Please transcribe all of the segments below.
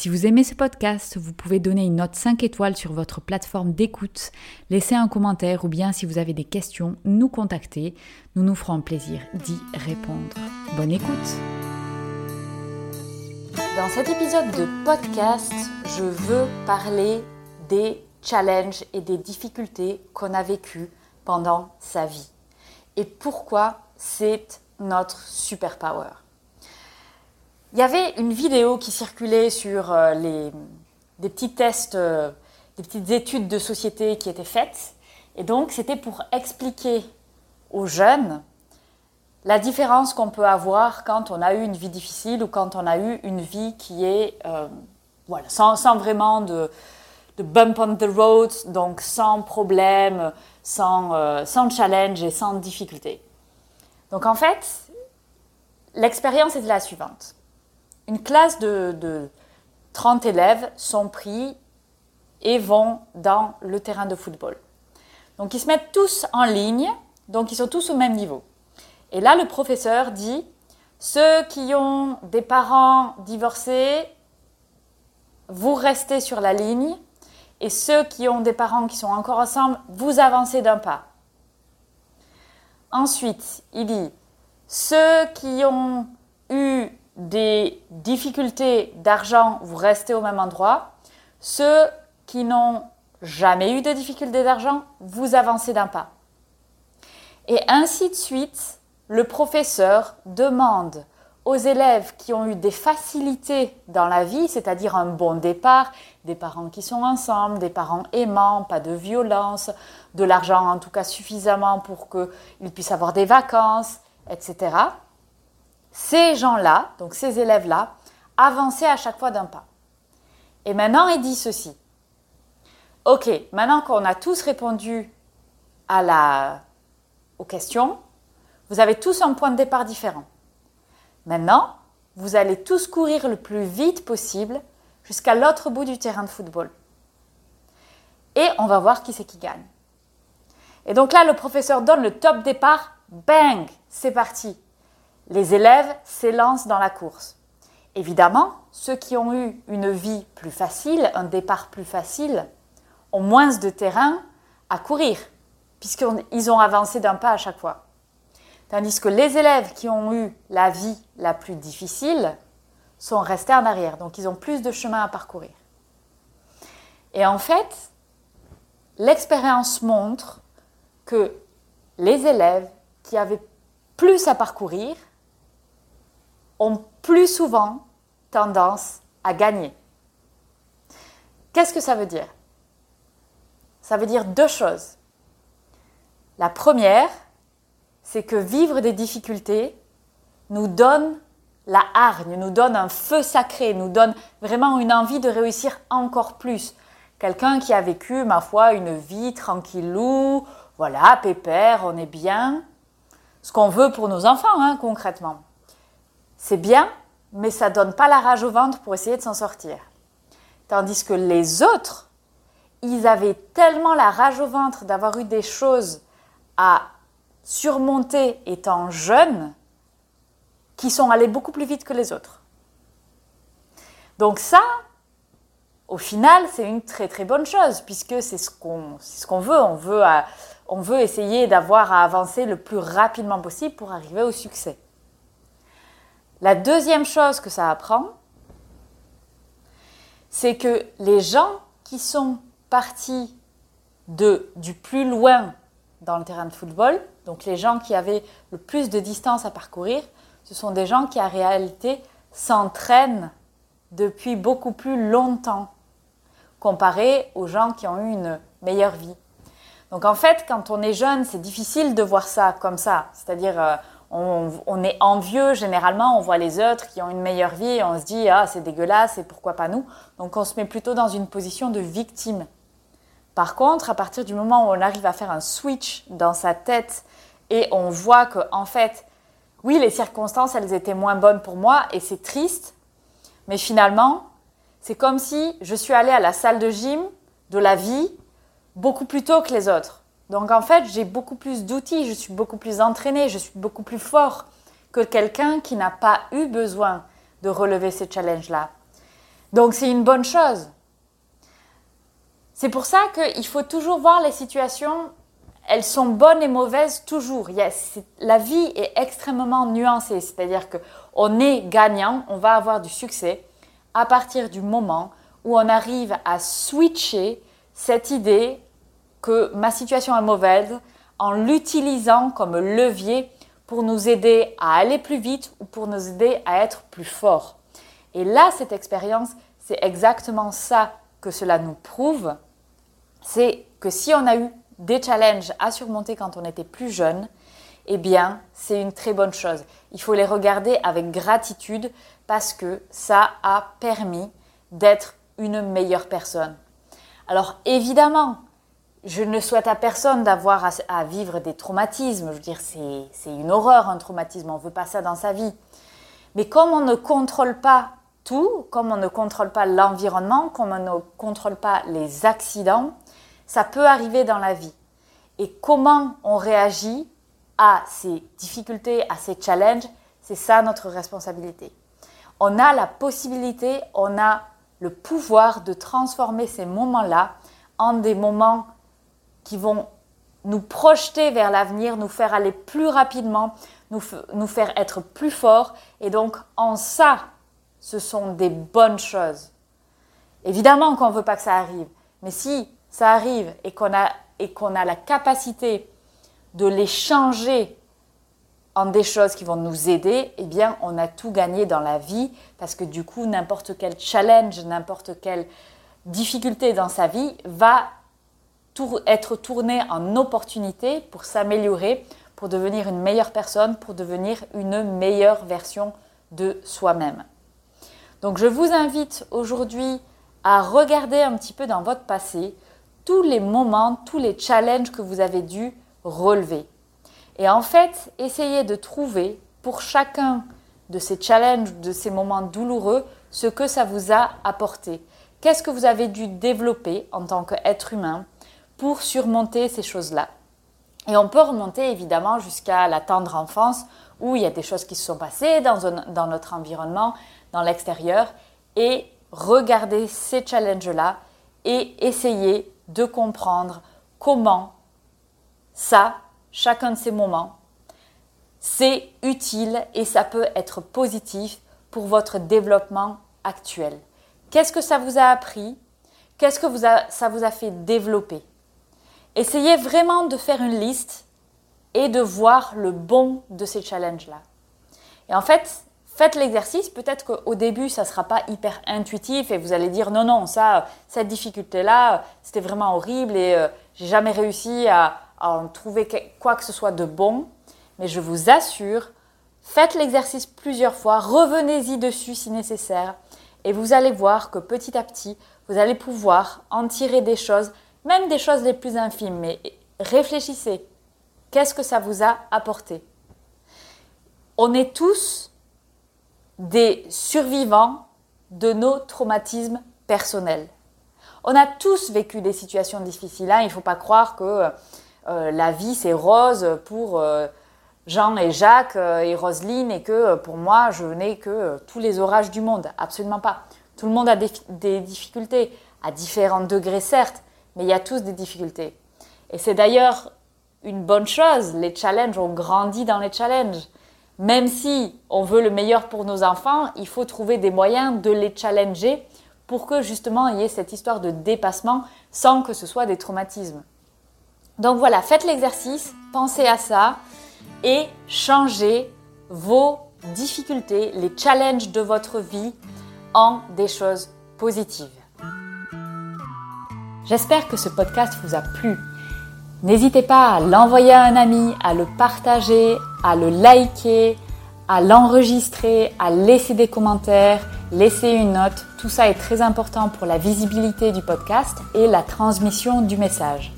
Si vous aimez ce podcast, vous pouvez donner une note 5 étoiles sur votre plateforme d'écoute, laisser un commentaire ou bien si vous avez des questions, nous contacter. Nous nous ferons plaisir d'y répondre. Bonne écoute Dans cet épisode de podcast, je veux parler des challenges et des difficultés qu'on a vécues pendant sa vie et pourquoi c'est notre superpower. Il y avait une vidéo qui circulait sur euh, les, des petits tests, euh, des petites études de société qui étaient faites. Et donc, c'était pour expliquer aux jeunes la différence qu'on peut avoir quand on a eu une vie difficile ou quand on a eu une vie qui est, euh, voilà, sans, vraiment de, bump on the road, donc sans problème, sans, sans challenge et sans difficulté. Donc, en fait, l'expérience était la suivante une classe de, 30 élèves sont pris et vont dans le terrain de football. Donc ils se mettent tous en ligne, donc ils sont tous au même niveau. Et là, le professeur dit, ceux qui ont des parents divorcés, vous restez sur la ligne, et ceux qui ont des parents qui sont encore ensemble, vous avancez d'un pas. Ensuite, il dit, ceux qui ont eu des difficultés d'argent, vous restez au même endroit. Ceux qui n'ont jamais eu de difficultés d'argent, vous avancez d'un pas. Et ainsi de suite, le professeur demande aux élèves qui ont eu des facilités dans la vie, c'est-à-dire un bon départ, des parents qui sont ensemble, des parents aimants, pas de violence, de l'argent en tout cas suffisamment pour qu'ils puissent avoir des vacances, etc ces gens-là, donc ces élèves-là, avançaient à chaque fois d'un pas. Et maintenant, il dit ceci. Ok, maintenant qu'on a tous répondu à la, aux questions, vous avez tous un point de départ différent. Maintenant, vous allez tous courir le plus vite possible jusqu'à l'autre bout du terrain de football. Et on va voir qui c'est qui gagne. Et donc là, le professeur donne le top départ. Bang, c'est parti les élèves s'élancent dans la course. Évidemment, ceux qui ont eu une vie plus facile, un départ plus facile, ont moins de terrain à courir, puisqu'ils ont avancé d'un pas à chaque fois. Tandis que les élèves qui ont eu la vie la plus difficile sont restés en arrière, donc ils ont plus de chemin à parcourir. Et en fait, l'expérience montre que les élèves qui avaient plus à parcourir ont plus souvent tendance à gagner. Qu'est-ce que ça veut dire? Ça veut dire deux choses. La première, c'est que vivre des difficultés nous donne la hargne, nous donne un feu sacré, nous donne vraiment une envie de réussir encore plus. Quelqu'un qui a vécu, ma foi, une vie tranquillou, voilà, pépère, on est bien. Ce qu'on veut pour nos enfants, hein, concrètement. C'est bien, mais ça donne pas la rage au ventre pour essayer de s'en sortir. Tandis que les autres, ils avaient tellement la rage au ventre d'avoir eu des choses à surmonter étant jeunes, qu'ils sont allés beaucoup plus vite que les autres. Donc ça, au final, c'est une très très bonne chose, puisque c'est ce qu'on ce veut. On veut, on veut essayer d'avoir à avancer le plus rapidement possible pour arriver au succès. La deuxième chose que ça apprend, c'est que les gens qui sont partis de, du plus loin dans le terrain de football, donc les gens qui avaient le plus de distance à parcourir, ce sont des gens qui en réalité s'entraînent depuis beaucoup plus longtemps, comparé aux gens qui ont eu une meilleure vie. Donc en fait, quand on est jeune, c'est difficile de voir ça comme ça, c'est-à-dire euh, on, est envieux généralement, on voit les autres qui ont une meilleure vie et on se dit ah c'est dégueulasse et pourquoi pas nous? Donc on se met plutôt dans une position de victime Par contre, à partir du moment où on arrive à faire un switch dans sa tête et on voit que, en fait, oui, les circonstances, elles étaient moins bonnes pour moi et c'est triste, mais finalement, c'est comme si je suis allée à la salle de gym de la vie beaucoup plus tôt que les autres. Donc en fait, j'ai beaucoup plus d'outils, je suis beaucoup plus entraînée, je suis beaucoup plus fort que quelqu'un qui n'a pas eu besoin de relever ces challenges-là. Donc c'est une bonne chose. C'est pour ça qu'il faut toujours voir les situations, elles sont bonnes et mauvaises toujours. la vie est extrêmement nuancée, c'est-à-dire qu'on est gagnant, on va avoir du succès à partir du moment où on arrive à switcher cette idée que ma situation est mauvaise en l'utilisant comme levier pour nous aider à aller plus vite ou pour nous aider à être plus forts. Et là, cette expérience, c'est exactement ça que cela nous prouve. C'est que si on a eu des challenges à surmonter quand on était plus jeune, eh bien, c'est une très bonne chose. Il faut les regarder avec gratitude parce que ça a permis d'être une meilleure personne. Alors évidemment, je ne souhaite à personne d'avoir à, vivre des traumatismes. Je veux dire, c'est une horreur un traumatisme. On ne veut pas ça dans sa vie. Mais comme on ne contrôle pas tout, comme on ne contrôle pas l'environnement, comme on ne contrôle pas les accidents, ça peut arriver dans la vie. Et comment on réagit à ces difficultés, à ces challenges, c'est ça notre responsabilité. On a la possibilité, on a le pouvoir de transformer ces moments-là en des moments qui vont nous projeter vers l'avenir, nous faire aller plus rapidement, nous, faire être plus forts. Et donc, en ça, ce sont des bonnes choses. Évidemment qu'on ne veut pas que ça arrive, mais si ça arrive et qu'on a, et qu'on a la capacité de les changer en des choses qui vont nous aider, eh bien, on a tout gagné dans la vie parce que du coup, n'importe quel challenge, n'importe quelle difficulté dans sa vie va être tourné en opportunité pour s'améliorer, pour devenir une meilleure personne, pour devenir une meilleure version de soi-même. Donc je vous invite aujourd'hui à regarder un petit peu dans votre passé tous les moments, tous les challenges que vous avez dû relever. Et en fait, essayez de trouver pour chacun de ces challenges, de ces moments douloureux, ce que ça vous a apporté. Qu'est-ce que vous avez dû développer en tant qu'être humain pour surmonter ces choses-là. Et on peut remonter évidemment jusqu'à la tendre enfance où il y a des choses qui se sont passées dans, notre environnement, dans l'extérieur, et regarder ces challenges-là et essayer de comprendre comment ça, chacun de ces moments, c'est utile et ça peut être positif pour votre développement actuel. Qu'est-ce que ça vous a appris? Qu'est-ce que ça vous a fait développer? Essayez vraiment de faire une liste et de voir le bon de ces challenges-là. Et en fait, faites l'exercice. Peut-être qu'au début, ça ne sera pas hyper intuitif et vous allez dire non, non, ça, cette difficulté-là, c'était vraiment horrible et euh, j'ai jamais réussi à, en trouver quoi que ce soit de bon. Mais je vous assure, faites l'exercice plusieurs fois, revenez-y dessus si nécessaire et vous allez voir que petit à petit, vous allez pouvoir en tirer des choses même des choses les plus infimes, mais réfléchissez. Qu'est-ce que ça vous a apporté? On est tous des survivants de nos traumatismes personnels. On a tous vécu des situations difficiles. Hein. Il ne faut pas croire que euh, la vie c'est rose pour euh, Jean et Jacques euh, et Roselyne et que pour moi je n'ai que tous les orages du monde. Absolument pas. Tout le monde a des difficultés, à différents degrés certes, mais il y a tous des difficultés. Et c'est d'ailleurs une bonne chose. Les challenges, on grandit dans les challenges. Même si on veut le meilleur pour nos enfants, il faut trouver des moyens de les challenger pour que justement il y ait cette histoire de dépassement sans que ce soit des traumatismes. Donc voilà, faites l'exercice, pensez à ça et changez vos difficultés, les challenges de votre vie en des choses positives. J'espère que ce podcast vous a plu. N'hésitez pas à l'envoyer à un ami, à le partager, à le liker, à l'enregistrer, à laisser des commentaires laissez une note. Tout ça est très important pour la visibilité du podcast et la transmission du message.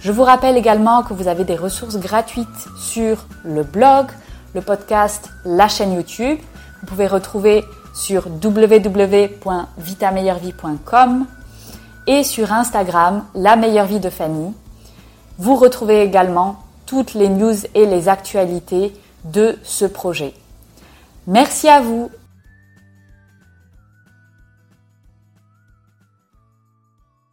Je vous rappelle également que vous avez des ressources gratuites sur le blog, le podcast, la chaîne YouTube. Vous pouvez retrouver sur www.vitameilleurvie.com et sur Instagram, la meilleure vie de Fanny. Vous retrouvez également toutes les news et les actualités de ce projet. Merci à vous